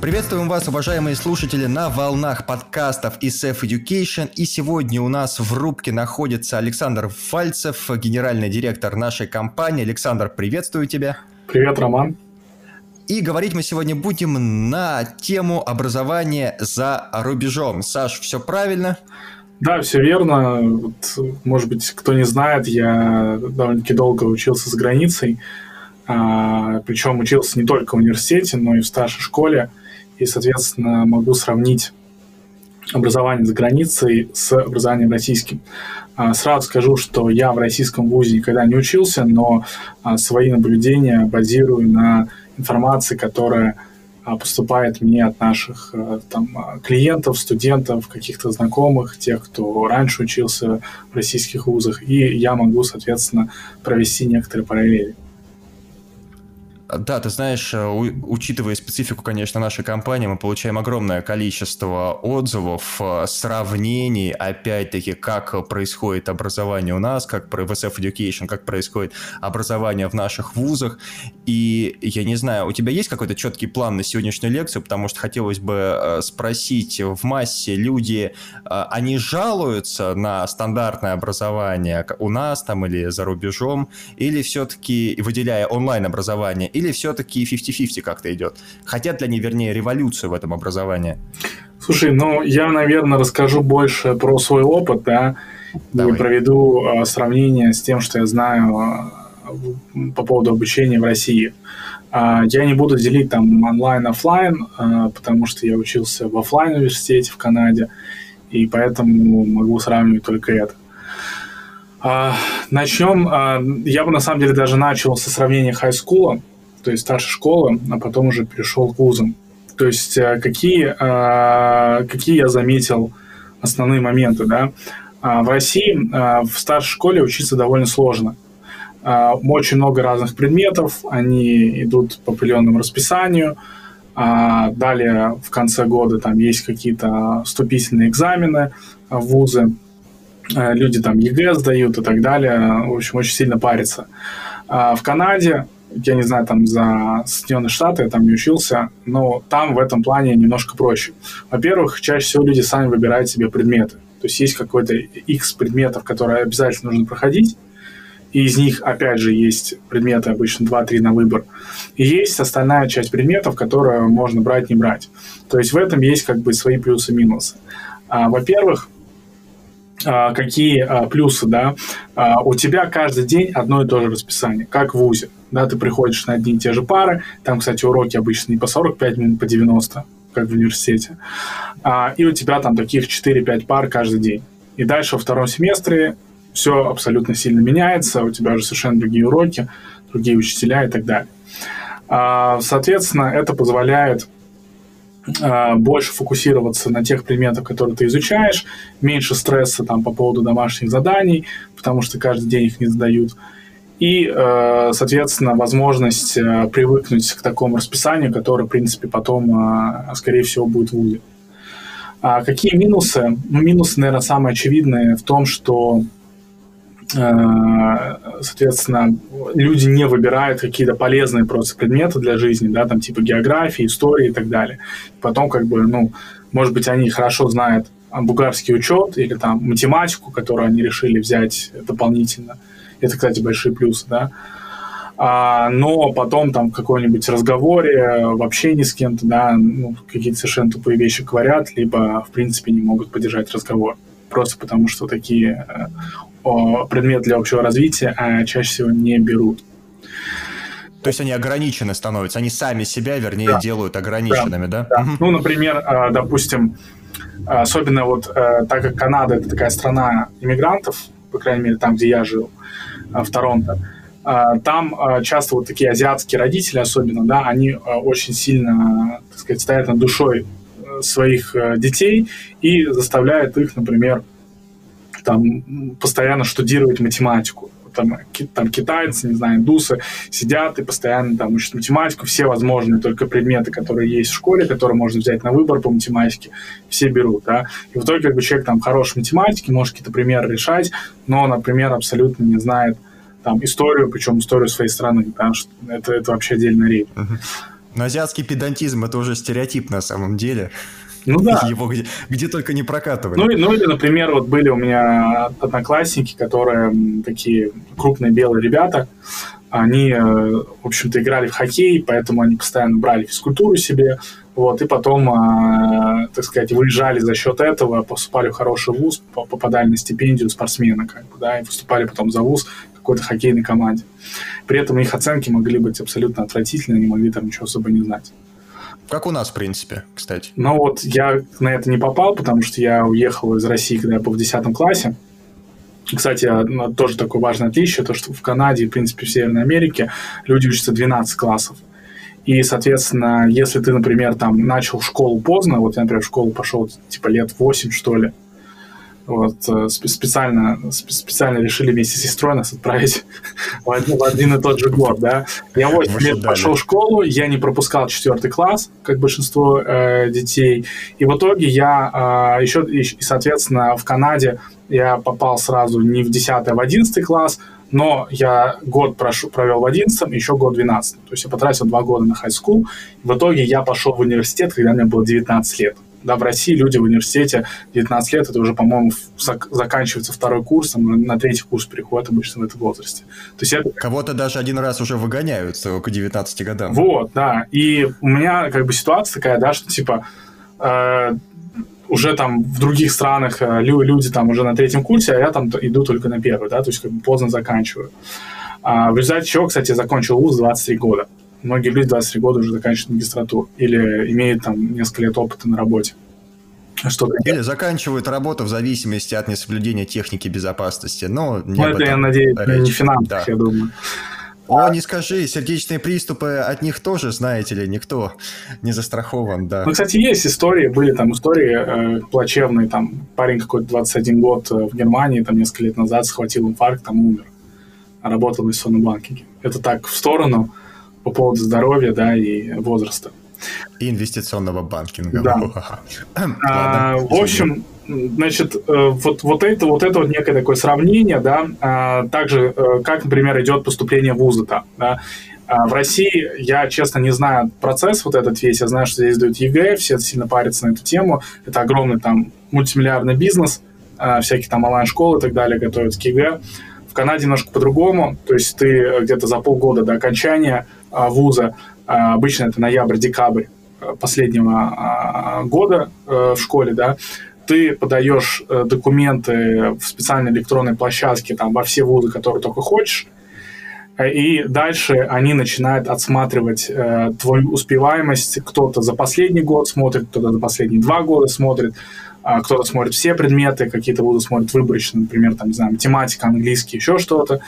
Приветствуем вас, уважаемые слушатели, на волнах подкастов SF Education. И сегодня у нас в рубке находится Александр Фальцев, генеральный директор нашей компании. Александр, приветствую тебя. Привет, Роман. И говорить мы сегодня будем на тему образования за рубежом. Саш, все правильно? Да, все верно. Вот, может быть, кто не знает, я довольно-таки долго учился за границей. А, причем учился не только в университете, но и в старшей школе и, соответственно, могу сравнить образование за границей с образованием российским. А, сразу скажу, что я в российском вузе никогда не учился, но а, свои наблюдения базирую на информации, которая а, поступает мне от наших там, клиентов, студентов, каких-то знакомых, тех, кто раньше учился в российских вузах, и я могу, соответственно, провести некоторые параллели. Да, ты знаешь, э, учитывая специфику, конечно, нашей компании, мы получаем огромное количество отзывов, э, сравнений, опять-таки, как происходит образование у нас, как в SF Education, как происходит образование в наших вузах. И я не знаю, у тебя есть какой-то четкий план на сегодняшнюю лекцию, потому что хотелось бы э, спросить, в массе люди, они жалуются на стандартное образование у нас там или за рубежом, или все-таки, выделяя онлайн-образование, или все-таки 50-50 как-то идет? Хотят ли они, вернее, революцию в этом образовании? Слушай, ну, я, наверное, расскажу больше про свой опыт, да, Давай. и проведу э, сравнение с тем, что я знаю э, по поводу обучения в России. Э, я не буду делить там онлайн-офлайн, э, потому что я учился в офлайн университете в Канаде, и поэтому могу сравнивать только это. Uh, начнем. Uh, я бы на самом деле даже начал со сравнения хай-скула то есть старшей школы, а потом уже перешел к вузам. То есть э, какие, э, какие я заметил основные моменты, да? А, в России э, в старшей школе учиться довольно сложно. Очень много разных предметов, они идут по определенному расписанию. А, далее в конце года там есть какие-то вступительные экзамены в вузы. Люди там ЕГЭ сдают и так далее. В общем, очень сильно парятся. В Канаде я не знаю, там за Соединенные Штаты, я там не учился, но там в этом плане немножко проще. Во-первых, чаще всего люди сами выбирают себе предметы. То есть есть какой-то X предметов, которые обязательно нужно проходить, и из них, опять же, есть предметы обычно 2-3 на выбор. И есть остальная часть предметов, которую можно брать, не брать. То есть в этом есть как бы свои плюсы и минусы. А, во-первых, а, какие а, плюсы, да, а, у тебя каждый день одно и то же расписание, как в ВУЗе, да, ты приходишь на одни и те же пары, там, кстати, уроки обычно не по 45 минут, по 90, как в университете, и у тебя там таких 4-5 пар каждый день. И дальше во втором семестре все абсолютно сильно меняется, у тебя уже совершенно другие уроки, другие учителя и так далее. Соответственно, это позволяет а, больше фокусироваться на тех предметах, которые ты изучаешь, меньше стресса там по поводу домашних заданий, потому что каждый день их не задают. И, э, соответственно, возможность э, привыкнуть к такому расписанию, которое, в принципе, потом, э, скорее всего, будет в ВУЗе. А какие минусы? Ну, минусы, наверное, самые очевидные в том, что соответственно, люди не выбирают какие-то полезные просто предметы для жизни, да, там типа географии, истории и так далее. Потом как бы, ну, может быть, они хорошо знают бугарский учет или там математику, которую они решили взять дополнительно. Это, кстати, большие плюсы, да. А, но потом там в каком-нибудь разговоре, в общении с кем-то, да, ну, какие-то совершенно тупые вещи говорят, либо, в принципе, не могут поддержать разговор. Просто потому, что такие э, предмет для общего развития, а чаще всего не берут. То есть они ограничены становятся, они сами себя, вернее, да. делают ограниченными, да? да? да. Ну, например, а, допустим, особенно вот э, так как Канада это такая страна иммигрантов, по крайней мере, там, где я жил, в Торонто, а, там часто вот такие азиатские родители особенно, да, они очень сильно, так сказать, стоят над душой э, своих э, детей и заставляют их, например, там постоянно штудировать математику. Там, там китайцы, не знаю, индусы сидят и постоянно там учат математику, все возможные только предметы, которые есть в школе, которые можно взять на выбор по математике, все берут, да. И в итоге как бы человек там хорош в математике, может какие-то примеры решать, но, например, абсолютно не знает там историю, причем историю своей страны, да, это, это вообще отдельная речь. Но азиатский педантизм это уже стереотип на самом деле. Ну да. Его где, где только не прокатывали. Ну, ну или, например, вот были у меня одноклассники, которые такие крупные белые ребята, они, э, в общем-то, играли в хоккей, поэтому они постоянно брали физкультуру себе, вот, и потом, э, так сказать, выезжали за счет этого, поступали в хороший вуз, попадали на стипендию спортсмена, как бы, да, и выступали потом за вуз какой-то хоккейной команде. При этом их оценки могли быть абсолютно отвратительные, они могли там ничего особо не знать. Как у нас, в принципе, кстати. Ну вот я на это не попал, потому что я уехал из России, когда я был в 10 классе. Кстати, тоже такое важное отличие, то, что в Канаде в принципе, в Северной Америке люди учатся 12 классов. И, соответственно, если ты, например, там начал школу поздно, вот я, например, в школу пошел типа лет 8, что ли, вот, э, специально, специально решили вместе с сестрой нас отправить в один, в один и тот же год, да. Я 8 лет пошел в школу, я не пропускал четвертый класс, как большинство э, детей, и в итоге я э, еще, и, соответственно, в Канаде я попал сразу не в 10, а в 11 класс, но я год прошу, провел в 11 еще год в 12 То есть я потратил два года на хай-скул. В итоге я пошел в университет, когда мне было 19 лет. Да, в России люди в университете 19 лет, это уже, по-моему, зак- заканчивается второй курс, там, на третий курс переходит обычно в этом возрасте. То есть это... Кого-то даже один раз уже выгоняют к 19 годам. Вот, да. И у меня как бы ситуация такая, да, что типа э, уже там в других странах э, люди там уже на третьем курсе, а я там иду только на первый, да, то есть как бы поздно заканчиваю. А в результате чего, кстати, закончил вуз 23 года. Многие люди 23 года уже заканчивают магистратуру или имеют там несколько лет опыта на работе. Что Или заканчивают работу в зависимости от несоблюдения техники безопасности. Но не ну, это, я надеюсь, речь. не финансов, да. я думаю. О, не скажи, сердечные приступы от них тоже, знаете ли, никто не застрахован, да. Ну, кстати, есть истории, были там истории э, плачевные, там парень какой-то 21 год э, в Германии, там несколько лет назад схватил инфаркт, там умер. Работал в инвестиционном банкинге. Это так в сторону по поводу здоровья, да, и возраста. И инвестиционного банкинга. Да. а, в общем, значит, э, вот, вот это вот это вот некое такое сравнение, да, а, также, э, как, например, идет поступление в вузы там, да, а в России я, честно, не знаю процесс вот этот весь. Я знаю, что здесь дают ЕГЭ, все сильно парятся на эту тему. Это огромный там мультимиллиардный бизнес, а, всякие там онлайн-школы и так далее готовят к ЕГЭ. В Канаде немножко по-другому. То есть ты где-то за полгода до окончания вуза, обычно это ноябрь-декабрь последнего года э, в школе, да, ты подаешь э, документы в специальной электронной площадке там, во все вузы, которые только хочешь, э, и дальше они начинают отсматривать э, твою успеваемость. Кто-то за последний год смотрит, кто-то за последние два года смотрит, э, кто-то смотрит все предметы, какие-то вузы смотрят выборочно, например, там, не знаю, математика, английский, еще что-то.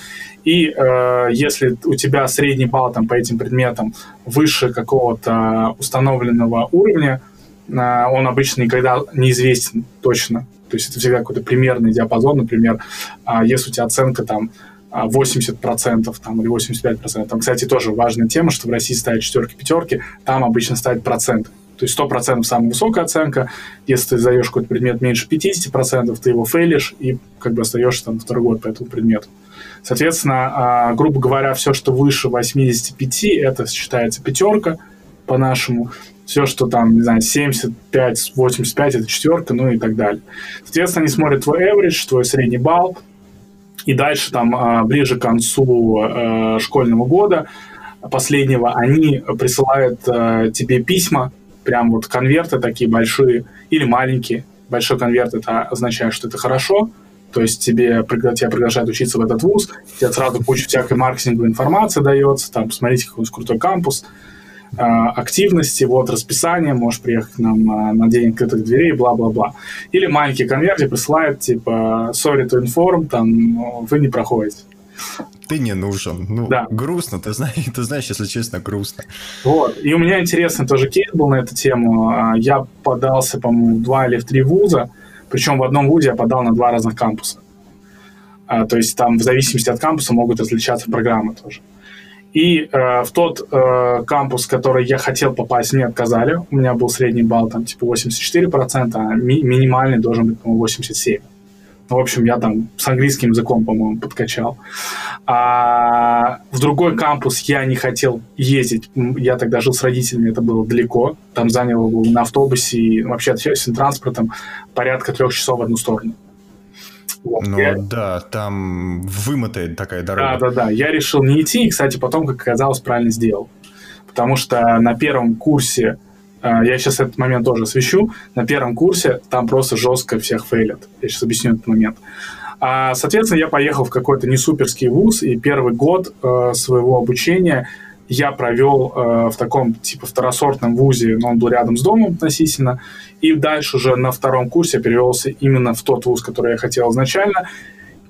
И э, если у тебя средний балл там, по этим предметам выше какого-то установленного уровня, он обычно никогда не известен точно. То есть это всегда какой-то примерный диапазон, например, а, если у тебя оценка там 80% там, или 85%. Там, кстати, тоже важная тема, что в России ставят четверки, пятерки, там обычно ставят процент. То есть 100% самая высокая оценка. Если ты сдаешь какой-то предмет меньше 50%, ты его фейлишь и как бы остаешься там второй год по этому предмету. Соответственно, а, грубо говоря, все, что выше 85, это считается пятерка по-нашему все, что там, не знаю, 75, 85 это четверка, ну и так далее. Соответственно, они смотрят твой average, твой средний балл, и дальше там а, ближе к концу э, школьного года последнего они присылают э, тебе письма, прям вот конверты такие большие или маленькие. Большой конверт это означает, что это хорошо, то есть тебе, тебя приглашают учиться в этот вуз, тебе сразу куча всякой маркетинговой информации дается, там, посмотрите, какой крутой кампус, активности, вот расписание, можешь приехать к нам а, на день открытых дверей, бла-бла-бла. Или маленький конверт присылают, типа, sorry to inform, там, вы не проходите. Ты не нужен. Ну, да. грустно, ты знаешь, ты знаешь, если честно, грустно. Вот. И у меня интересный тоже кейс был на эту тему. А, я подался, по-моему, в два или в три вуза, причем в одном вузе я подал на два разных кампуса. А, то есть там в зависимости от кампуса могут различаться программы тоже. И э, в тот э, кампус, который я хотел попасть, мне отказали. У меня был средний балл там типа 84%, а ми- минимальный должен быть, по-моему, 87%. Ну, в общем, я там с английским языком, по-моему, подкачал. А в другой кампус я не хотел ездить. Я тогда жил с родителями, это было далеко. Там заняло на автобусе и вообще общественным транспортом порядка трех часов в одну сторону. Ну я... да, там вымотает такая дорога. Да, да, да. Я решил не идти, и, кстати, потом, как оказалось, правильно сделал. Потому что на первом курсе, э, я сейчас этот момент тоже освещу, на первом курсе там просто жестко всех фейлят. Я сейчас объясню этот момент. А, соответственно, я поехал в какой-то не суперский вуз, и первый год э, своего обучения я провел э, в таком типа второсортном вузе, но он был рядом с домом относительно. И дальше уже на втором курсе я перевелся именно в тот вуз, который я хотел изначально,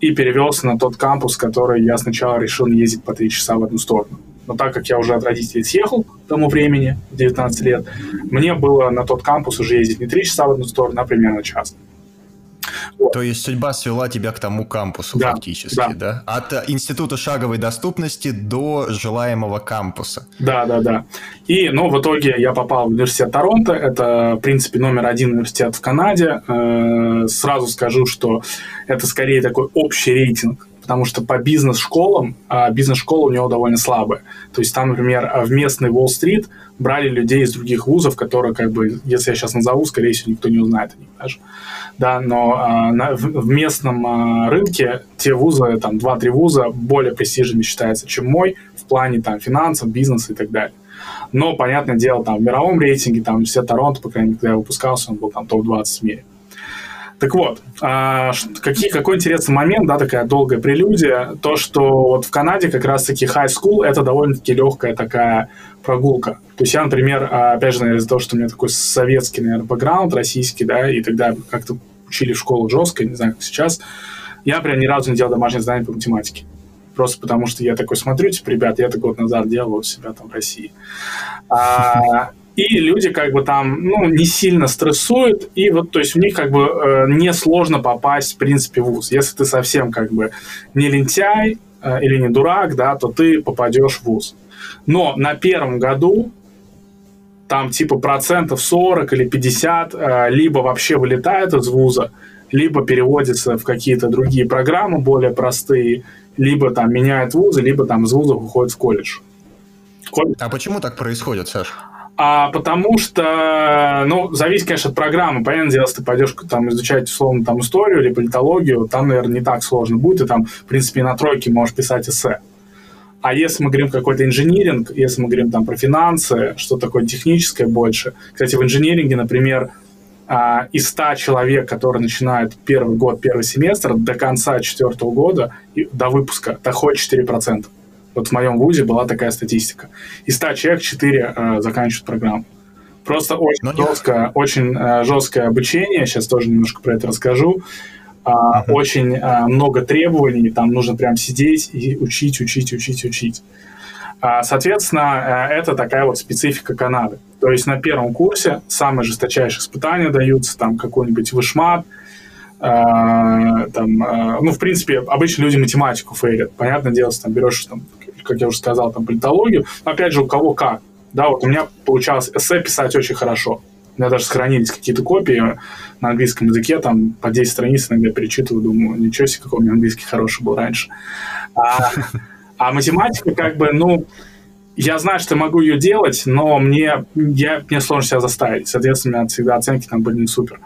и перевелся на тот кампус, который я сначала решил ездить по три часа в одну сторону. Но так как я уже от родителей съехал к тому времени, 19 лет, мне было на тот кампус уже ездить не три часа в одну сторону, а примерно час. То есть судьба свела тебя к тому кампусу да, фактически, да. да? От э, института шаговой доступности до желаемого кампуса. Да, да, да. И, ну, в итоге я попал в университет Торонто. Это, в принципе, номер один университет в Канаде. Э, сразу скажу, что это скорее такой общий рейтинг потому что по бизнес-школам, а бизнес-школа у него довольно слабая. То есть там, например, в местный Уолл-стрит брали людей из других вузов, которые, как бы, если я сейчас назову, скорее всего, никто не узнает о них даже. Да, но а, на, в, в местном а, рынке те вузы, там, 2-3 вуза более престижными считаются, чем мой в плане там финансов, бизнеса и так далее. Но, понятное дело, там в мировом рейтинге, там все Торонто, по крайней мере, когда я выпускался, он был там топ-20 в мире. Так вот, а, какие, какой интересный момент, да, такая долгая прелюдия, то, что вот в Канаде как раз-таки high school это довольно-таки легкая такая прогулка. То есть я, например, а, опять же, наверное, из-за того, что у меня такой советский, наверное, бэкграунд, российский, да, и тогда как-то учили в школу жестко, не знаю, как сейчас, я, например, ни разу не делал домашнее задание по математике. Просто потому что я такой смотрю, типа, ребят, я это год назад делал у себя там в России. А, и люди как бы там, ну, не сильно стрессуют, и вот, то есть у них как бы э, несложно попасть, в принципе, в ВУЗ. Если ты совсем как бы не лентяй э, или не дурак, да, то ты попадешь в ВУЗ. Но на первом году там типа процентов 40 или 50 э, либо вообще вылетает из вуза, либо переводится в какие-то другие программы более простые, либо там меняет вузы, либо там из вуза выходит в колледж. колледж. А почему так происходит, Саша? А потому что, ну, зависит, конечно, от программы. Понятное дело, если ты пойдешь там изучать, условно, там историю или политологию, там, наверное, не так сложно будет, и там, в принципе, на тройке можешь писать эссе. А если мы говорим какой-то инжиниринг, если мы говорим там про финансы, что такое техническое больше. Кстати, в инжиниринге, например, а, из 100 человек, которые начинают первый год, первый семестр, до конца четвертого года, до выпуска, доходит 4%. Вот в моем вузе была такая статистика. Из 100 человек 4 э, заканчивают программу. Просто очень Но жесткое, нет. очень э, жесткое обучение. Сейчас тоже немножко про это расскажу. Uh, uh-huh. Очень uh, много требований, там нужно прям сидеть и учить, учить, учить, учить. Uh, соответственно, uh, это такая вот специфика Канады. То есть на первом курсе самые жесточайшие испытания даются, там какой-нибудь вышмат, uh, там, ну, в принципе, обычно люди математику фейлят. Понятное дело, там берешь там, как я уже сказал, там, политологию. Опять же, у кого как. Да, вот у меня получалось эссе писать очень хорошо. У меня даже сохранились какие-то копии на английском языке, там по 10 страниц иногда перечитываю, думаю, ничего себе, какой у меня английский хороший был раньше. А, а математика, как бы, ну, я знаю, что могу ее делать, но мне, я, мне сложно себя заставить. Соответственно, у меня всегда оценки там были не супер.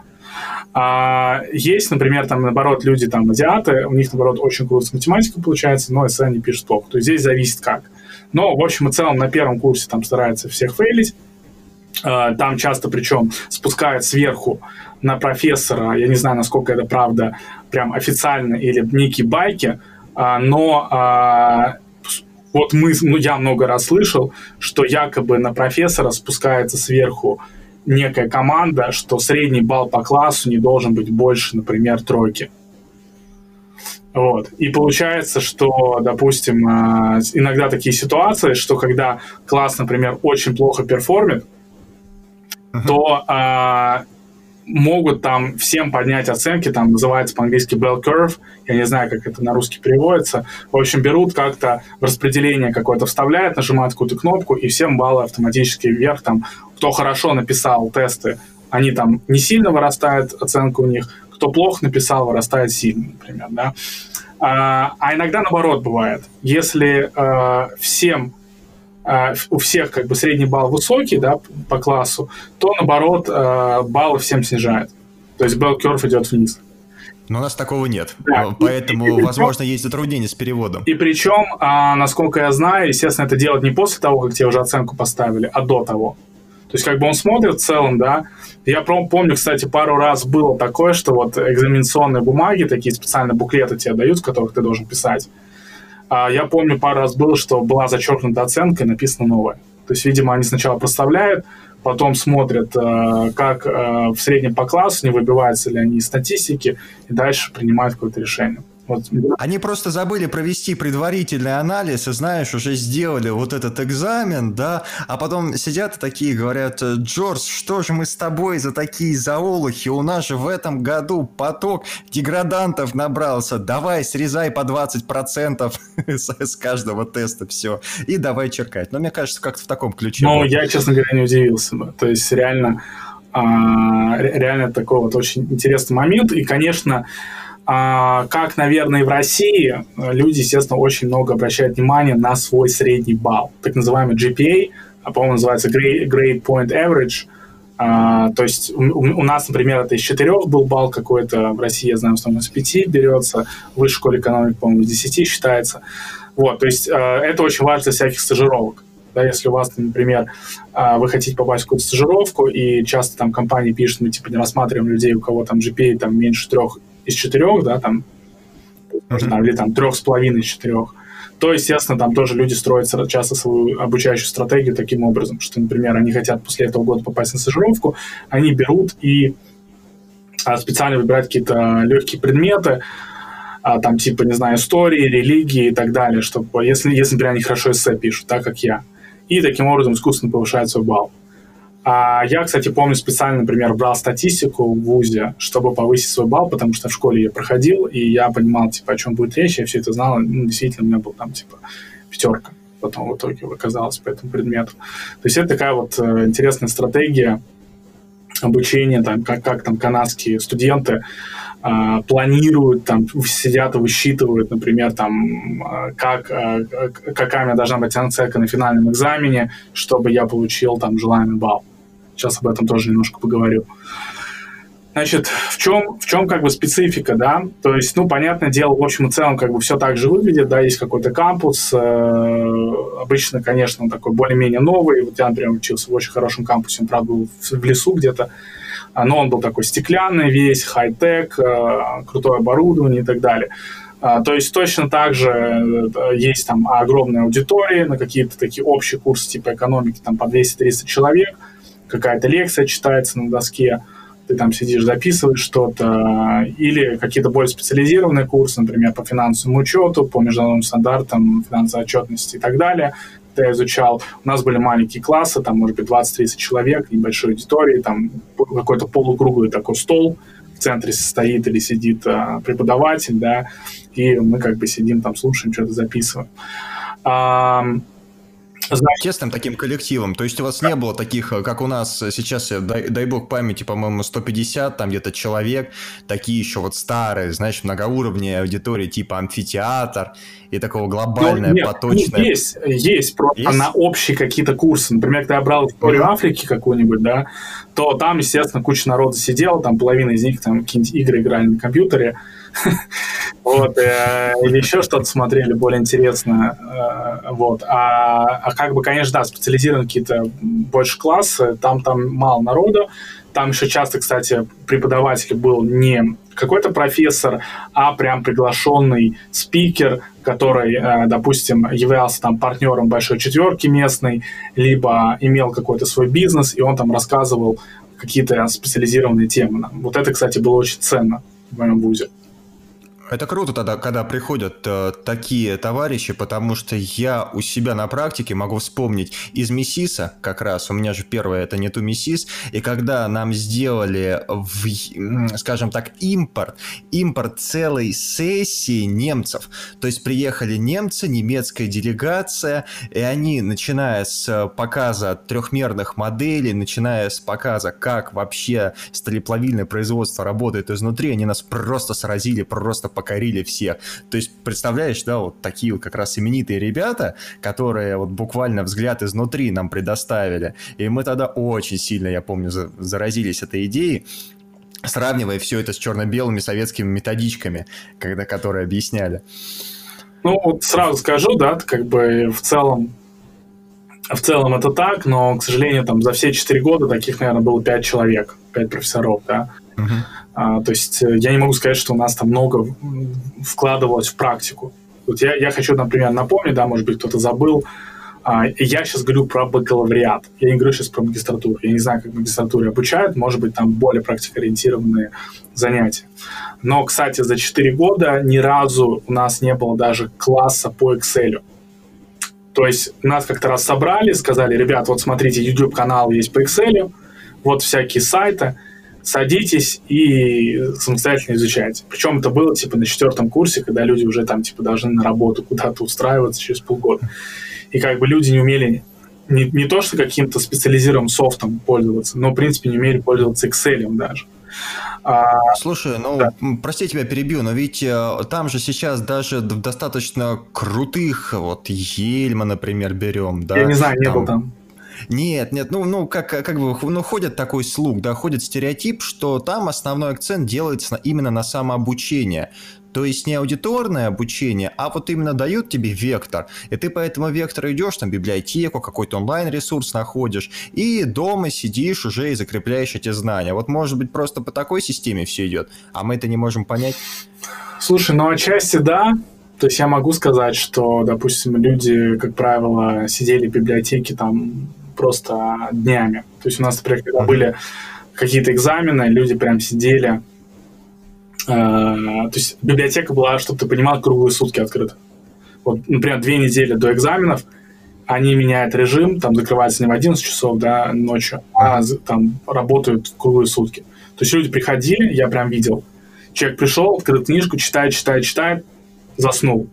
А есть, например, там, наоборот, люди, там, азиаты, у них, наоборот, очень круто с математикой получается, но эссе они пишут плохо. То есть здесь зависит как. Но, в общем и целом, на первом курсе там стараются всех фейлить. А, там часто, причем, спускают сверху на профессора, я не знаю, насколько это правда, прям официально или некие байки, а, но а, вот мы, ну, я много раз слышал, что якобы на профессора спускается сверху некая команда, что средний балл по классу не должен быть больше, например, тройки. Вот. И получается, что, допустим, э, иногда такие ситуации, что когда класс, например, очень плохо перформит, uh-huh. то а, могут там всем поднять оценки, там называется по-английски bell curve, я не знаю, как это на русский переводится. В общем, берут как-то распределение какое-то вставляют, нажимают какую-то кнопку, и всем баллы автоматически вверх, там, кто хорошо написал тесты, они там не сильно вырастают, оценка у них, кто плохо написал, вырастает сильно, например, да. А, а иногда наоборот бывает. Если э, всем у всех как бы средний балл высокий, да, по классу, то наоборот э, баллы всем снижает. То есть bell curve идет вниз. Но у нас такого нет, да. поэтому, и, и возможно, причем, есть затруднения с переводом. И причем, а, насколько я знаю, естественно, это делать не после того, как тебе уже оценку поставили, а до того. То есть как бы он смотрит в целом, да. Я помню, кстати, пару раз было такое, что вот экзаменационные бумаги, такие специальные буклеты тебе дают, в которых ты должен писать. А я помню, пару раз было, что была зачеркнута оценка и написано новое. То есть, видимо, они сначала проставляют, потом смотрят, э, как э, в среднем по классу, не выбиваются ли они из статистики, и дальше принимают какое-то решение. Вот. Они просто забыли провести предварительный анализ и, знаешь, уже сделали вот этот экзамен, да, а потом сидят и такие говорят, Джордж, что же мы с тобой за такие заолухи? У нас же в этом году поток деградантов набрался. Давай, срезай по 20% с, с каждого теста все. И давай черкать. Но мне кажется, как-то в таком ключе. Ну, я, честно говоря, не удивился бы. То есть реально, а, реально такой вот очень интересный момент. И, конечно, а, как, наверное, и в России, люди, естественно, очень много обращают внимание на свой средний балл, так называемый GPA, а, по-моему, называется Grade Point Average. А, то есть у, у нас, например, это из четырех был балл какой-то, в России, я знаю, в основном из пяти берется, в высшей школе экономики, по-моему, из десяти считается. Вот, то есть а, это очень важно для всяких стажировок. Да, если у вас, например, а, вы хотите попасть в какую-то стажировку, и часто там компании пишут, мы типа не рассматриваем людей, у кого там GPA там меньше трех из четырех, да, там, mm-hmm. там или там трех с половиной из четырех, то, естественно, там тоже люди строят часто свою обучающую стратегию таким образом, что, например, они хотят после этого года попасть на стажировку, они берут и а, специально выбирают какие-то легкие предметы, а, там типа, не знаю, истории, религии и так далее, чтобы, если, если, например, они хорошо эссе пишут, так как я, и таким образом искусственно повышают свой балл. А я, кстати, помню специально, например, брал статистику в ВУЗе, чтобы повысить свой балл, потому что в школе я проходил, и я понимал, типа, о чем будет речь, я все это знал, ну, действительно, у меня был там, типа, пятерка потом в итоге оказалось по этому предмету. То есть это такая вот э, интересная стратегия обучения, там, как, как там канадские студенты э, планируют, там, сидят и высчитывают, например, там, э, как, э, какая у меня должна быть оценка на финальном экзамене, чтобы я получил там желаемый балл. Сейчас об этом тоже немножко поговорю. Значит, в чем, в чем как бы специфика, да? То есть, ну, понятное дело, в общем и целом, как бы все так же выглядит, да, есть какой-то кампус, э, обычно, конечно, он такой более-менее новый. Вот я, например, учился в очень хорошем кампусе, он, правда, был в, в лесу где-то, а, но он был такой стеклянный весь, хай-тек, э, крутое оборудование и так далее. Uh, то есть точно так же uh, есть там огромная аудитория на какие-то такие общие курсы типа экономики, там по 200-300 человек, какая-то лекция читается на доске, ты там сидишь, записываешь что-то, или какие-то более специализированные курсы, например, по финансовому учету, по международным стандартам финансовой отчетности и так далее, ты изучал. У нас были маленькие классы, там, может быть, 20-30 человек, небольшой аудитории, там какой-то полукруглый такой стол, в центре стоит или сидит а, преподаватель, да, и мы как бы сидим там, слушаем, что-то записываем. А, Значит, тесным таким коллективом. То есть у вас не было таких, э, как у нас сейчас, э, дай, дай бог памяти, по-моему, 150, там где-то человек, такие еще вот старые, знаешь, многоуровневые аудитории типа амфитеатр и такого глобальное, ну, нет, поточное. Есть, есть, просто есть? на общие какие-то курсы. Например, когда я брал историю mm-hmm. Африки какую-нибудь, да, то там, естественно, куча народа сидела, там половина из них там какие-нибудь игры играли на компьютере, вот, э, или еще что-то смотрели более интересно, э, вот. А, а как бы, конечно, да, специализированные какие-то больше классы, там, там мало народу, там еще часто, кстати, преподаватель был не какой-то профессор, а прям приглашенный спикер, который, э, допустим, являлся там партнером большой четверки местной, либо имел какой-то свой бизнес, и он там рассказывал какие-то специализированные темы. Вот это, кстати, было очень ценно в моем вузе. Это круто тогда, когда приходят э, такие товарищи, потому что я у себя на практике могу вспомнить из Миссиса, как раз, у меня же первое это не ту Миссис, и когда нам сделали, в, скажем так, импорт, импорт целой сессии немцев, то есть приехали немцы, немецкая делегация, и они, начиная с показа трехмерных моделей, начиная с показа, как вообще сталеплавильное производство работает изнутри, они нас просто сразили, просто покорили всех. То есть, представляешь, да, вот такие вот как раз именитые ребята, которые вот буквально взгляд изнутри нам предоставили. И мы тогда очень сильно, я помню, заразились этой идеей, сравнивая все это с черно-белыми советскими методичками, когда, которые объясняли. Ну, вот сразу скажу, да, как бы в целом в целом это так, но, к сожалению, там за все четыре года таких, наверное, было пять человек, пять профессоров, да. Uh-huh. А, то есть э, я не могу сказать, что у нас там много вкладывалось в практику. Вот я, я хочу, например, напомнить, да, может быть, кто-то забыл, а, я сейчас говорю про бакалавриат, я не говорю сейчас про магистратуру. Я не знаю, как магистратуре обучают, может быть, там более практикоориентированные занятия. Но, кстати, за 4 года ни разу у нас не было даже класса по Excel. То есть нас как-то раз собрали, сказали, ребят, вот смотрите, YouTube-канал есть по Excel, вот всякие сайты, садитесь и самостоятельно изучайте. Причем это было типа на четвертом курсе, когда люди уже там типа должны на работу куда-то устраиваться через полгода. И как бы люди не умели не, не то, что каким-то специализированным софтом пользоваться, но, в принципе, не умели пользоваться Excel даже. А, Слушай, ну, да. прости тебя перебью, но ведь э, там же сейчас даже достаточно крутых, вот Ельма, например, берем, да? Я не знаю, не там... был там. Нет, нет, ну, ну как, как бы, ну, ходит такой слух, да, ходит стереотип, что там основной акцент делается именно на самообучение. То есть не аудиторное обучение, а вот именно дают тебе вектор, и ты по этому вектору идешь, там, библиотеку, какой-то онлайн-ресурс находишь, и дома сидишь уже и закрепляешь эти знания. Вот, может быть, просто по такой системе все идет, а мы это не можем понять? Слушай, ну, отчасти да, то есть я могу сказать, что, допустим, люди, как правило, сидели в библиотеке там просто днями. То есть у нас, например, когда были какие-то экзамены, люди прям сидели. Э, то есть библиотека была, чтобы ты понимал, круглые сутки открыта. Вот, например, две недели до экзаменов они меняют режим, там закрывается не в 11 часов да, ночью, а там работают круглые сутки. То есть люди приходили, я прям видел, человек пришел, открыл книжку, читает, читает, читает, заснул.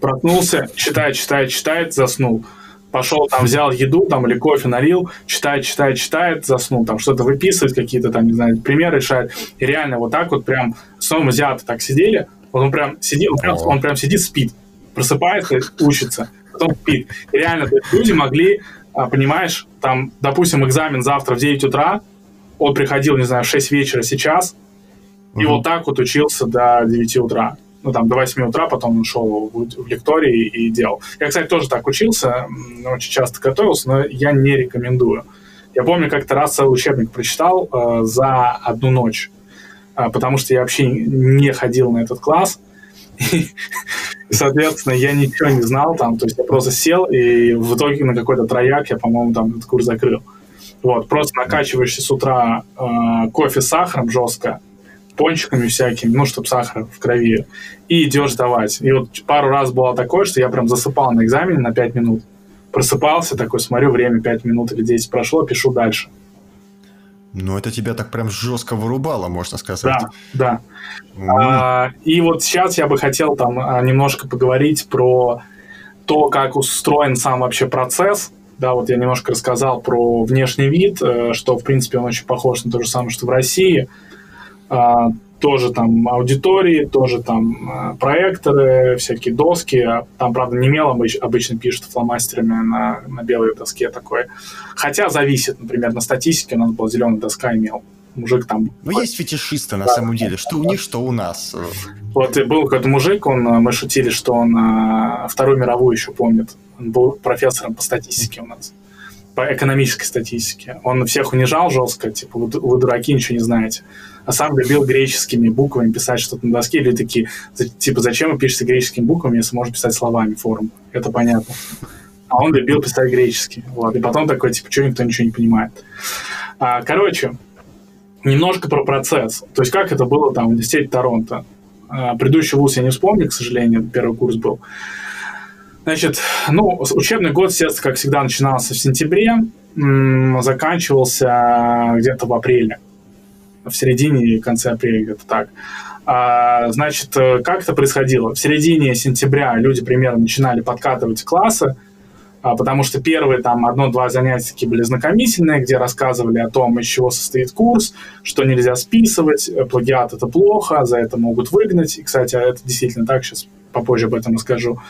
Проснулся, читает, читает, читает, заснул пошел там, взял еду там или кофе налил, читает, читает, читает, заснул, там что-то выписывает, какие-то там, не знаю, примеры решает. И реально вот так вот прям, снова азиаты так сидели, вот он прям сидит, он прям, он прям сидит, спит, просыпается, учится, потом спит. И реально люди могли, а, понимаешь, там, допустим, экзамен завтра в 9 утра, он приходил, не знаю, в 6 вечера сейчас, и вот так вот учился до 9 утра ну, там, до 8 утра, потом он шел в, в лектории и делал. Я, кстати, тоже так учился, очень часто готовился, но я не рекомендую. Я помню, как-то раз целый учебник прочитал э, за одну ночь, э, потому что я вообще не ходил на этот класс, и, соответственно, я ничего не знал там, то есть я просто сел, и в итоге на какой-то трояк я, по-моему, там этот курс закрыл. Вот, просто накачиваешься с утра э, кофе с сахаром жестко, пончиками всякими, ну, чтобы сахар в крови, и идешь сдавать. И вот пару раз было такое, что я прям засыпал на экзамене на 5 минут. Просыпался такой, смотрю, время 5 минут или 10 прошло, пишу дальше. Ну, это тебя так прям жестко вырубало, можно сказать. Да, да. Mm. А, и вот сейчас я бы хотел там а, немножко поговорить про то, как устроен сам вообще процесс. Да, вот я немножко рассказал про внешний вид, э, что, в принципе, он очень похож на то же самое, что в России – тоже там аудитории, тоже там а, проекторы, всякие доски. Там, правда, не мел обычно пишут фломастерами на, на белой доске такой. Хотя зависит, например, на статистике у нас была зеленая доска и мел. Мужик там... Ну, есть фетишисты, на да. самом деле. Что у них, что у нас. Вот и был какой-то мужик, он, мы шутили, что он Вторую мировую еще помнит. Он был профессором по статистике у нас по экономической статистике. Он всех унижал жестко, типа, вы, вы дураки, ничего не знаете а сам любил греческими буквами писать что-то на доске, или такие, типа, зачем вы пишете греческими буквами, если можно писать словами форум? Это понятно. А он любил писать греческий. Вот. И потом такой, типа, что никто ничего не понимает. А, короче, немножко про процесс. То есть, как это было там в университете Торонто. А, предыдущий вуз я не вспомню, к сожалению, первый курс был. Значит, ну, учебный год, естественно, как всегда, начинался в сентябре, заканчивался где-то в апреле. В середине и конце апреля, где-то так. А, значит, э, как это происходило? В середине сентября люди примерно начинали подкатывать классы, а, потому что первые там одно-два занятия были знакомительные, где рассказывали о том, из чего состоит курс, что нельзя списывать, э, плагиат это плохо, за это могут выгнать. И, кстати, это действительно так, сейчас попозже об этом расскажу.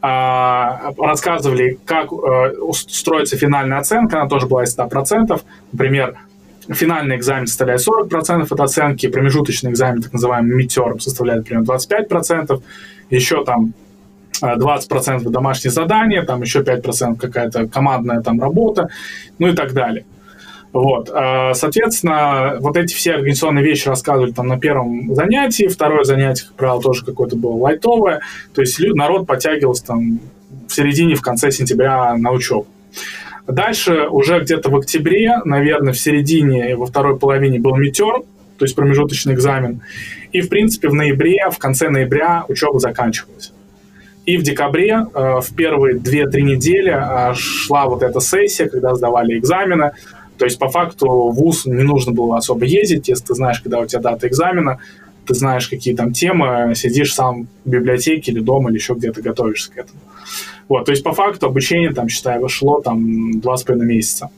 А, рассказывали, как э, строится финальная оценка, она тоже была из 100%. Например, финальный экзамен составляет 40% от оценки, промежуточный экзамен, так называемый midterm, составляет примерно 25%, еще там 20% э, домашние задания, там еще 5% какая-то командная там работа, ну и так далее. Вот, э, соответственно, вот эти все организационные вещи рассказывали там на первом занятии, второе занятие, как правило, тоже какое-то было лайтовое, то есть народ подтягивался там в середине, в конце сентября на учебу. Дальше уже где-то в октябре, наверное, в середине, во второй половине был метеор, то есть промежуточный экзамен. И, в принципе, в ноябре, в конце ноября учеба заканчивалась. И в декабре, э, в первые 2-3 недели э, шла вот эта сессия, когда сдавали экзамены. То есть, по факту, в ВУЗ не нужно было особо ездить, если ты знаешь, когда у тебя дата экзамена, ты знаешь, какие там темы, сидишь сам в библиотеке или дома, или еще где-то готовишься к этому. Вот, то есть, по факту, обучение, там, считай, вышло там два с половиной месяца.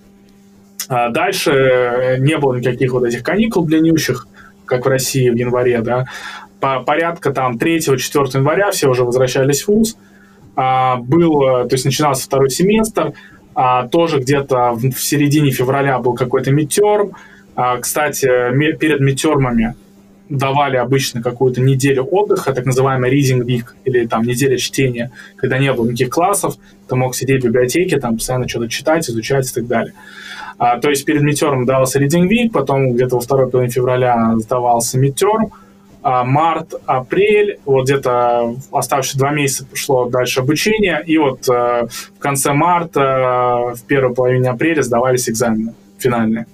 А дальше не было никаких вот этих каникул длиннющих, как в России в январе, да, по порядка там 3-4 января все уже возвращались в ВУЗ. А, был, то есть начинался второй семестр, а, тоже где-то в, в середине февраля был какой-то мидтерм. А, кстати, перед мидтермами давали обычно какую-то неделю отдыха, так называемый reading week, или там неделя чтения, когда не было никаких классов, ты мог сидеть в библиотеке, там постоянно что-то читать, изучать и так далее. А, то есть перед мидтером давался reading week, потом где-то во второй половине февраля сдавался midterm, а, март, апрель, вот где-то оставшиеся два месяца пошло дальше обучение, и вот э, в конце марта, в первой половине апреля сдавались экзамены финальные.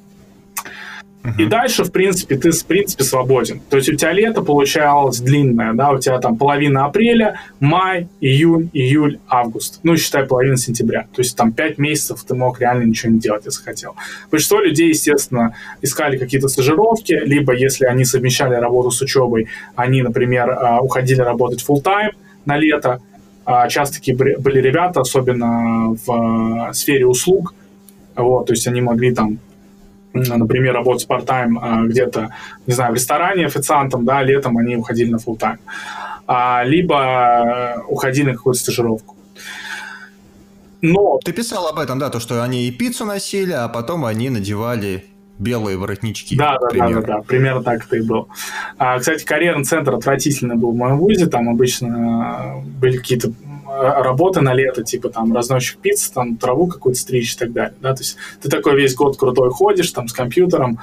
И дальше, в принципе, ты, в принципе, свободен. То есть у тебя лето получалось длинное, да, у тебя там половина апреля, май, июнь, июль, август. Ну, считай, половина сентября. То есть там пять месяцев ты мог реально ничего не делать, если хотел. Большинство людей, естественно, искали какие-то стажировки, либо если они совмещали работу с учебой, они, например, а, уходили работать full time на лето. А, часто такие были ребята, особенно в а, сфере услуг, вот, то есть они могли там например, работать part-time а, где-то, не знаю, в ресторане официантом, да, летом они уходили на full-time. А, либо э, уходили на какую-то стажировку. Но... Ты писал об этом, да, то, что они и пиццу носили, а потом они надевали белые воротнички. Да, да, да, да, да, примерно так это и было. А, кстати, карьерный центр отвратительный был в моем вузе, там обычно были какие-то работа на лето, типа там разносчик пиццы, там траву какую-то стричь и так далее, да, то есть ты такой весь год крутой ходишь там с компьютером,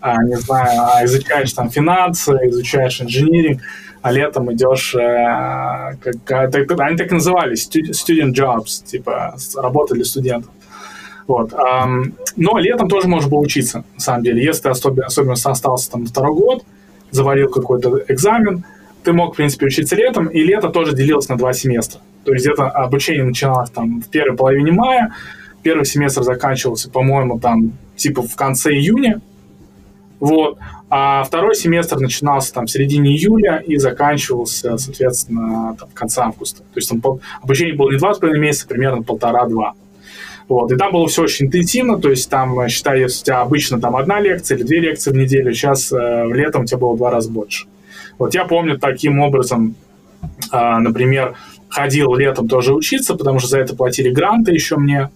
а, не знаю, а изучаешь там финансы, изучаешь инжиниринг, а летом идешь, э, как, так, они так назывались, student jobs, типа работа для студентов. Вот. Но летом тоже можешь было учиться, на самом деле. Если ты особенно, особенно остался там второй год, завалил какой-то экзамен, ты мог, в принципе, учиться летом, и лето тоже делилось на два семестра. То есть где-то обучение начиналось там в первой половине мая, первый семестр заканчивался, по-моему, там типа в конце июня, вот, а второй семестр начинался там в середине июля и заканчивался, соответственно, там, в конце августа. То есть там обучение было не два с половиной месяца, а примерно полтора-два. Вот. И там было все очень интенсивно, то есть там, считай, если у тебя обычно там одна лекция или две лекции в неделю, сейчас э, летом у тебя было в два раза больше. Вот я помню таким образом, э, например, ходил летом тоже учиться, потому что за это платили гранты еще мне,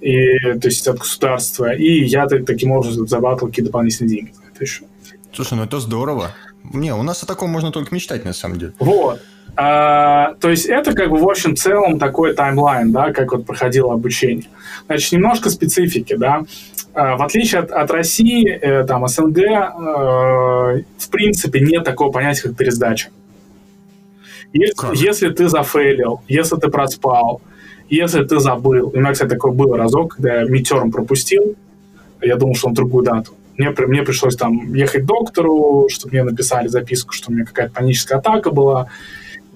и, то есть от государства, и я таким образом зарабатывал какие-то дополнительные деньги это еще. Слушай, ну это здорово. Не, у нас о таком можно только мечтать, на самом деле. Вот. А, то есть это как бы в общем целом такой таймлайн, да, как вот проходило обучение. Значит, немножко специфики, да. А, в отличие от, от России, э, там, СНГ, э, в принципе, нет такого понятия, как пересдача. Если, если ты зафейлил, если ты проспал, если ты забыл, у меня, кстати, такое было разок, когда я митером пропустил, я думал, что он другую дату. Мне, мне пришлось там ехать к доктору, чтобы мне написали записку, что у меня какая-то паническая атака была.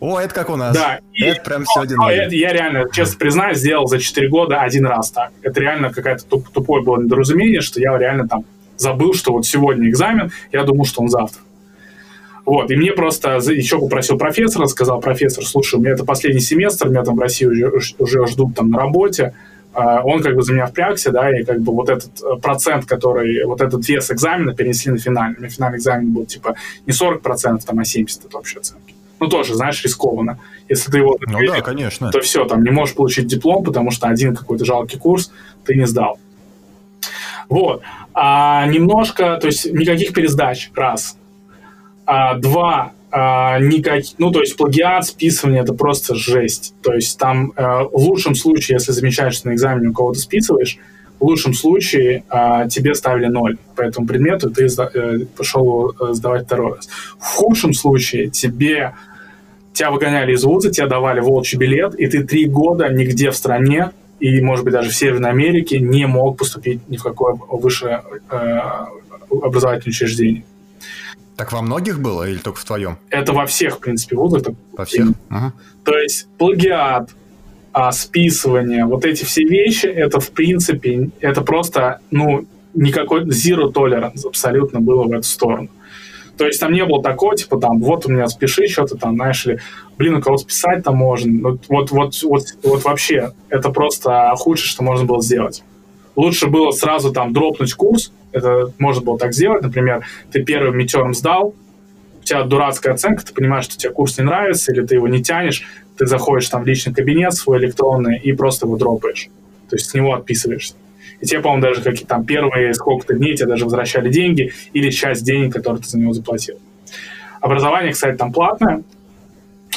О, это как у нас. Да. Это и, прям все один но, это, Я реально, честно признаюсь, сделал за 4 года один раз так. Это реально какая-то туп, тупое было недоразумение, что я реально там забыл, что вот сегодня экзамен, я думал, что он завтра. Вот, и мне просто еще попросил профессора, сказал, профессор, слушай, у меня это последний семестр, меня там в России уже, уже ждут там на работе, а, он как бы за меня впрягся, да, и как бы вот этот э, процент, который, вот этот вес экзамена перенесли на финальный. На финальный экзамен был типа не 40%, там, а 70% это общая оценки. Ну, тоже, знаешь, рискованно. Если ты его... Ну да, конечно. То все, там, не можешь получить диплом, потому что один какой-то жалкий курс ты не сдал. Вот. А немножко, то есть никаких пересдач, раз. А, два, а, никак, ну, то есть плагиат, списывание — это просто жесть. То есть там а, в лучшем случае, если замечаешь, что на экзамене у кого-то списываешь, в лучшем случае а, тебе ставили ноль по этому предмету, ты э, пошел э, сдавать второй раз. В худшем случае тебе тебя выгоняли из вуза, тебе давали волчий билет, и ты три года нигде в стране и, может быть, даже в Северной Америке не мог поступить ни в какое высшее э, образовательное учреждение. Так во многих было или только в твоем? Это во всех, в принципе, вузах. Во всех? Угу. То есть плагиат, а, списывание, вот эти все вещи, это, в принципе, это просто, ну, никакой zero tolerance абсолютно было в эту сторону. То есть там не было такого, типа, там, вот у меня спеши что-то там, знаешь, или, блин, у кого списать там можно. Ну, вот, вот, вот, вот вообще, это просто худшее, что можно было сделать. Лучше было сразу там дропнуть курс, это можно было так сделать, например, ты первым метером сдал, у тебя дурацкая оценка, ты понимаешь, что тебе курс не нравится, или ты его не тянешь, ты заходишь там в личный кабинет свой электронный и просто его дропаешь. То есть с него отписываешься. И тебе, по-моему, даже какие там первые сколько-то дней тебе даже возвращали деньги или часть денег, которые ты за него заплатил. Образование, кстати, там платное,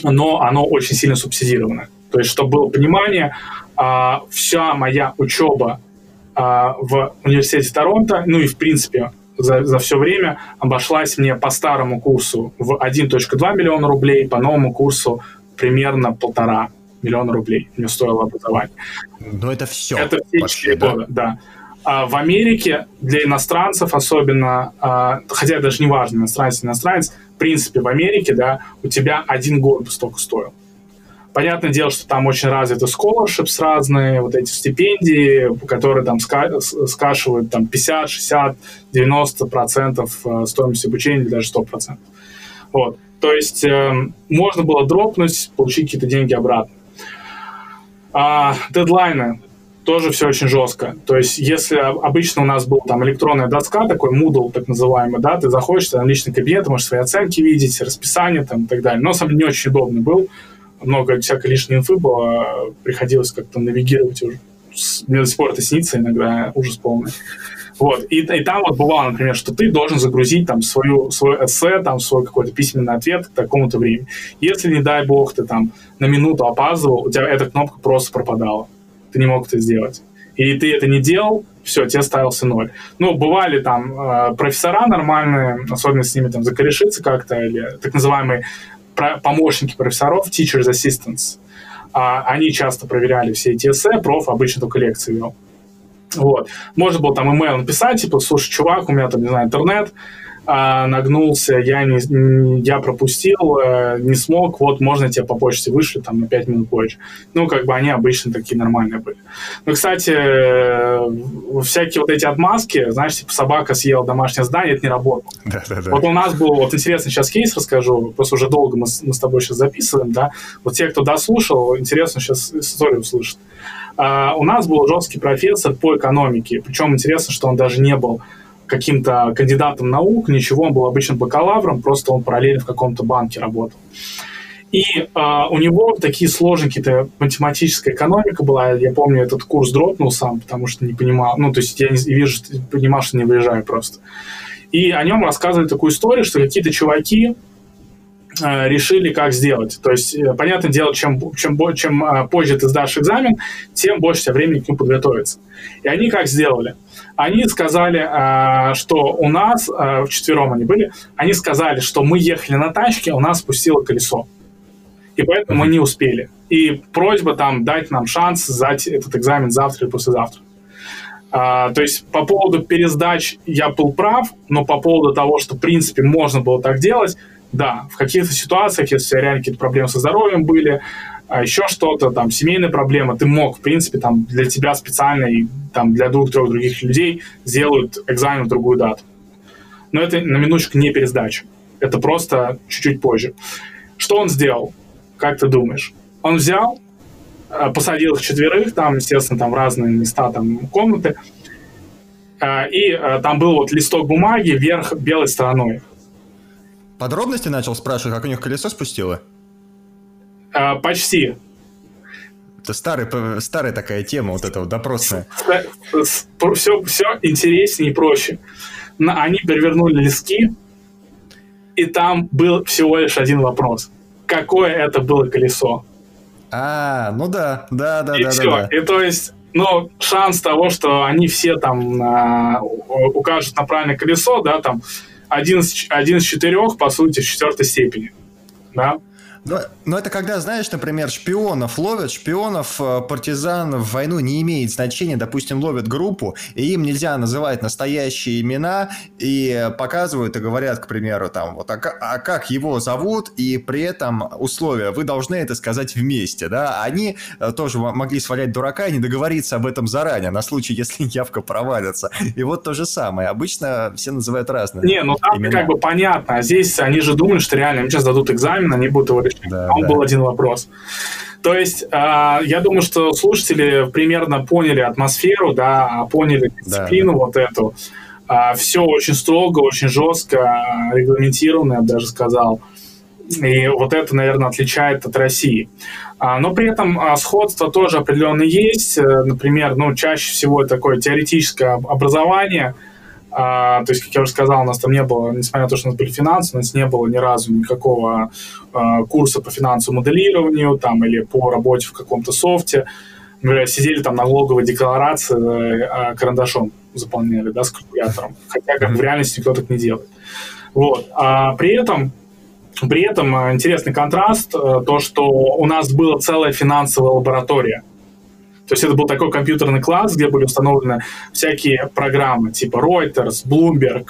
но оно очень сильно субсидировано. То есть, чтобы было понимание, а, вся моя учеба в университете Торонто, ну и в принципе за, за все время обошлась мне по старому курсу в 1.2 миллиона рублей, по новому курсу примерно полтора миллиона рублей мне стоило образование. Но это все. Это все почти, да? года, да. А в Америке для иностранцев особенно, а, хотя даже не важно, иностранец, иностранец, в принципе, в Америке, да, у тебя один год бы столько стоил. Понятное дело, что там очень развиты scholarships разные, вот эти стипендии, которые там ска скашивают там 50, 60, 90 процентов э, стоимости обучения или даже 100 процентов. Вот. То есть э, можно было дропнуть, получить какие-то деньги обратно. А, дедлайны тоже все очень жестко. То есть, если обычно у нас был там электронная доска, такой Moodle так называемый, да, ты заходишь, на личный кабинет, можешь свои оценки видеть, расписание там и так далее. Но, сам не очень удобно был. Много всякой лишней инфы было, приходилось как-то навигировать уже. Мне до сих пор это снится иногда, ужас полный. Вот. И, и там вот бывало, например, что ты должен загрузить там свою, свой эссе, там свой какой-то письменный ответ к такому-то времени. Если, не дай бог, ты там на минуту опаздывал, у тебя эта кнопка просто пропадала. Ты не мог это сделать. И ты это не делал, все, тебе ставился ноль. Ну, бывали там э, профессора нормальные, особенно с ними там закорешиться как-то, или так называемые помощники профессоров, teachers assistants. А, они часто проверяли все эти эссе, проф обычно только лекции вел. Вот. Можно было там email написать, типа, слушай, чувак, у меня там, не знаю, интернет, нагнулся, я, не, я пропустил, э, не смог, вот можно тебе по почте вышли там на 5 минут позже. Ну, как бы они обычно такие нормальные были. Ну, кстати, э, всякие вот эти отмазки, знаешь, типа собака съела домашнее здание, это не работало. Да, да, да. Вот у нас был, вот интересный сейчас кейс расскажу, просто уже долго мы, мы с тобой сейчас записываем, да, вот те, кто дослушал, интересно сейчас историю услышать. Uh, у нас был жесткий профессор по экономике, причем интересно, что он даже не был каким-то кандидатом наук, ничего, он был обычным бакалавром, просто он параллельно в каком-то банке работал. И э, у него такие сложные какие-то математическая экономика была. Я помню, этот курс дропнул сам, потому что не понимал. Ну, то есть я не вижу, понимал, что не выезжаю просто. И о нем рассказывали такую историю, что какие-то чуваки решили, как сделать. То есть, э, понятное дело, чем, чем, чем э, позже ты сдашь экзамен, тем больше тебе времени к нему подготовиться. И они как сделали? они сказали, э, что у нас, э, вчетвером они были, они сказали, что мы ехали на тачке, у нас спустило колесо. И поэтому мы не успели. И просьба там дать нам шанс сдать этот экзамен завтра или послезавтра. А, то есть по поводу пересдач я был прав, но по поводу того, что в принципе можно было так делать, да, в каких-то ситуациях, если реально какие-то проблемы со здоровьем были, а еще что-то, там, семейная проблема, ты мог, в принципе, там, для тебя специально и там, для двух-трех других людей сделают экзамен в другую дату. Но это на минуточку не пересдача. Это просто чуть-чуть позже. Что он сделал? Как ты думаешь? Он взял, э, посадил их четверых, там, естественно, там разные места, там, комнаты, э, и э, там был вот листок бумаги вверх белой стороной. Подробности начал спрашивать, как у них колесо спустило? А, почти. Это старый, старая такая тема, вот эта вот допросная. Все, все интереснее и проще. Они перевернули листки, и там был всего лишь один вопрос. Какое это было колесо? А, ну да, да, да, и да, все. да, да. И то есть, ну, шанс того, что они все там а, укажут на правильное колесо, да, там один из, один из четырех, по сути, в четвертой степени. Да? Но, но это когда, знаешь, например, шпионов ловят, шпионов, э, партизан в войну не имеет значения, допустим, ловят группу, и им нельзя называть настоящие имена, и показывают и говорят, к примеру, там, вот, а, а как его зовут, и при этом условия, вы должны это сказать вместе, да, они э, тоже могли свалять дурака и не договориться об этом заранее, на случай, если явка провалится. И вот то же самое, обычно все называют разные Не, ну там имена. как бы понятно, а здесь они же думали, что реально им сейчас дадут экзамен, они будут его да, Он да. был один вопрос. То есть, э, я думаю, что слушатели примерно поняли атмосферу, да, поняли дисциплину да, да. вот эту. Э, все очень строго, очень жестко, регламентировано, я бы даже сказал. И вот это, наверное, отличает от России. А, но при этом а, сходство тоже определенно есть. Э, например, ну, чаще всего такое теоретическое образование – а, то есть, как я уже сказал, у нас там не было, несмотря на то, что у нас были финансы, у нас не было ни разу никакого а, курса по финансовому моделированию там, или по работе в каком-то софте. Мы сидели там налоговой декларации а, карандашом заполняли, да, с калькулятором. Хотя как в реальности никто так не делает. Вот. А при этом при этом интересный контраст, э, то, что у нас была целая финансовая лаборатория. То есть это был такой компьютерный класс, где были установлены всякие программы типа Reuters, Bloomberg,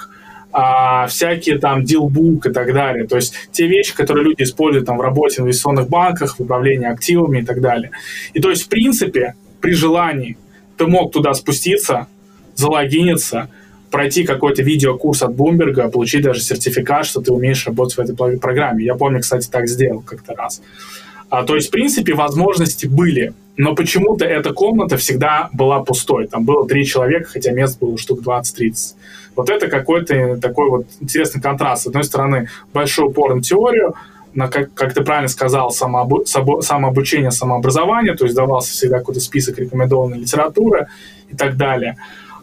а, всякие там Dealbook и так далее. То есть те вещи, которые люди используют там в работе в инвестиционных банках, в управлении активами и так далее. И то есть, в принципе, при желании ты мог туда спуститься, залогиниться, пройти какой-то видеокурс от Bloomberg, получить даже сертификат, что ты умеешь работать в этой программе. Я помню, кстати, так сделал как-то раз. А, то есть, в принципе, возможности были, но почему-то эта комната всегда была пустой. Там было три человека, хотя мест было штук 20-30. Вот это какой-то такой вот интересный контраст. С одной стороны, большой упор на теорию, на, как, как ты правильно сказал, самообу, самообучение, самообразование, то есть давался всегда какой-то список рекомендованной литературы и так далее.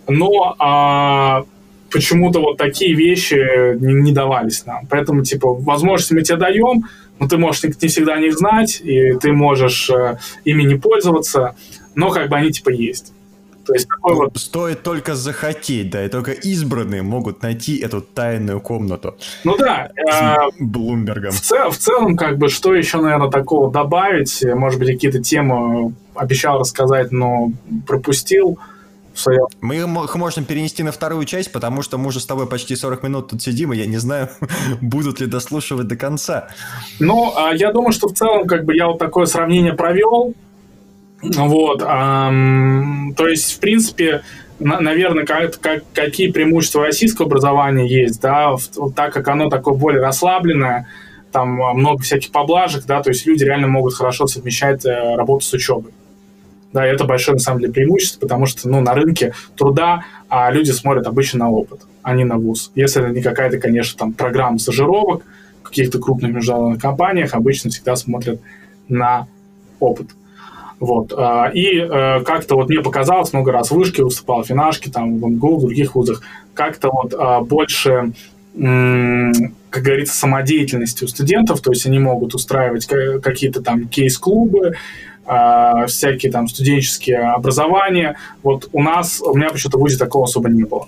Но а, почему-то вот такие вещи не, не давались нам. Поэтому, типа, возможности мы тебе даем, но ты можешь не всегда о них знать, и ты можешь э, ими не пользоваться, но как бы они типа есть. То есть такой ну, вот... Стоит только захотеть, да, и только избранные могут найти эту тайную комнату. Ну да. С э, Блумбергом. В, цел, в целом, как бы, что еще, наверное, такого добавить? Может быть, какие-то темы обещал рассказать, но пропустил Мы их можем перенести на вторую часть, потому что мы уже с тобой почти 40 минут тут сидим, и я не знаю, будут ли дослушивать до конца. Ну, а я думаю, что в целом, как бы я вот такое сравнение провел. Вот. То есть, в принципе, на, наверное, как, как, какие преимущества российского образования есть, да, так как оно такое более расслабленное, там много всяких поблажек, да, то есть люди реально могут хорошо совмещать э, работу с учебой. Да, это большое, на самом деле, преимущество, потому что, ну, на рынке труда а люди смотрят обычно на опыт, а не на вуз. Если это не какая-то, конечно, там программа стажировок в каких-то крупных международных компаниях, обычно всегда смотрят на опыт. Вот. А, и э, как-то вот мне показалось, много раз в вышке выступал, в там, в МГУ, в других вузах, как-то вот а, больше как говорится, самодеятельности у студентов, то есть они могут устраивать какие-то там кейс-клубы, э, всякие там студенческие образования. Вот у нас, у меня почему-то в ВУЗе такого особо не было.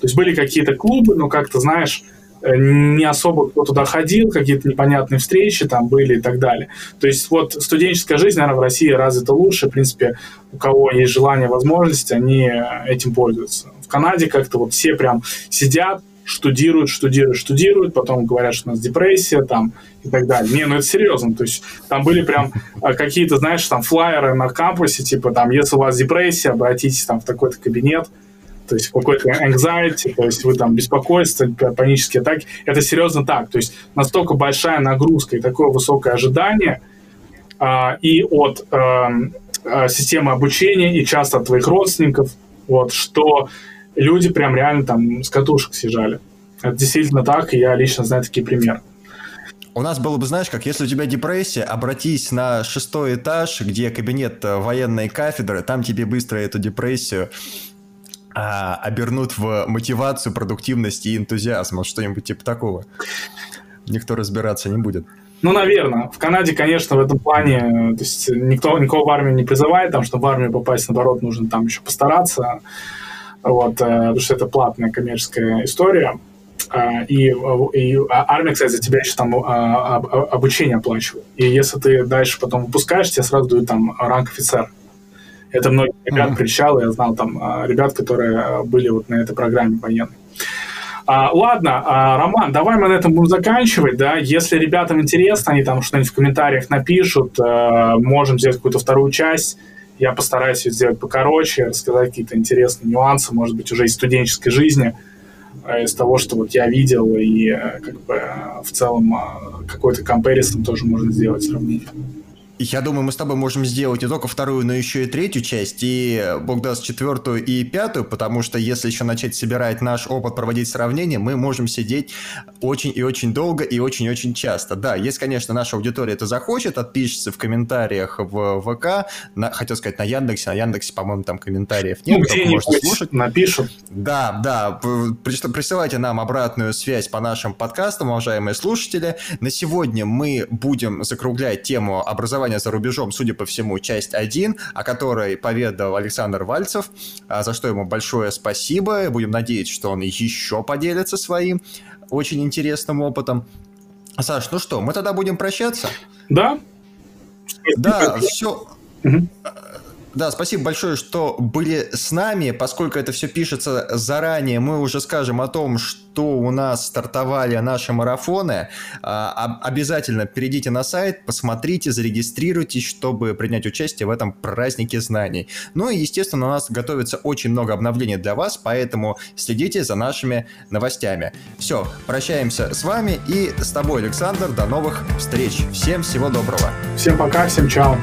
То есть были какие-то клубы, но как-то, знаешь, э, не особо кто туда ходил, какие-то непонятные встречи там были и так далее. То есть вот студенческая жизнь, наверное, в России развита лучше. В принципе, у кого есть желание, возможность, они этим пользуются. В Канаде как-то вот все прям сидят, штудируют, штудируют, штудируют, потом говорят, что у нас депрессия там и так далее. Не, ну это серьезно, то есть там были прям а, какие-то, знаешь, там флайеры на кампусе, типа там, если у вас депрессия, обратитесь там в такой-то кабинет, то есть какой-то anxiety, то есть вы там беспокойство, панические атаки. Это серьезно так. То есть настолько большая нагрузка и такое высокое ожидание а, и от а, а, системы обучения, и часто от твоих родственников, вот, что люди прям реально там с катушек съезжали. Это действительно так, и я лично знаю такие примеры. У нас было бы, знаешь, как если у тебя депрессия, обратись на шестой этаж, где кабинет э, военной кафедры, там тебе быстро эту депрессию а, обернут в мотивацию, продуктивность и энтузиазм. Вот что-нибудь типа такого. Никто разбираться не будет. Ну, наверное. В Канаде, конечно, в этом плане, то есть никто никого в армию не призывает, там, чтобы в армию попасть, наоборот, нужно там еще постараться вот, э, потому что это платная коммерческая история. А, и, и армия, кстати, за тебя еще там а, обучение оплачивает. И если ты дальше потом выпускаешь, тебе сразу дают там ранг офицер. Это многие ребят mm-hmm. кричало, я знал там а, ребят, которые были вот на этой программе военной. А, ладно, а, Роман, давай мы на этом будем заканчивать, да, если ребятам интересно, они там что-нибудь в комментариях напишут, а, можем сделать какую-то вторую часть, я постараюсь ее сделать покороче, рассказать какие-то интересные нюансы, может быть, уже из студенческой жизни, э, из того, что вот я видел, и э, как бы э, в целом какой-то комперисон тоже можно сделать сравнение. Я думаю, мы с тобой можем сделать не только вторую, но еще и третью часть, и, бог даст, четвертую и пятую, потому что если еще начать собирать наш опыт, проводить сравнения, мы можем сидеть очень и очень долго и очень и очень часто. Да, если, конечно, наша аудитория это захочет, отпишется в комментариях в ВК, на, хотел сказать на Яндексе, на Яндексе, по-моему, там комментариев нет, ну, где-нибудь слушать. напишут. Да, да, присылайте нам обратную связь по нашим подкастам, уважаемые слушатели. На сегодня мы будем закруглять тему образования образования за рубежом, судя по всему, часть 1, о которой поведал Александр Вальцев, а, за что ему большое спасибо. Будем надеяться, что он еще поделится своим очень интересным опытом. Саш, ну что, мы тогда будем прощаться? Да. Да, все. Да, спасибо большое, что были с нами. Поскольку это все пишется заранее, мы уже скажем о том, что у нас стартовали наши марафоны. А, обязательно перейдите на сайт, посмотрите, зарегистрируйтесь, чтобы принять участие в этом празднике знаний. Ну и, естественно, у нас готовится очень много обновлений для вас, поэтому следите за нашими новостями. Все, прощаемся с вами и с тобой, Александр. До новых встреч. Всем всего доброго. Всем пока, всем чао.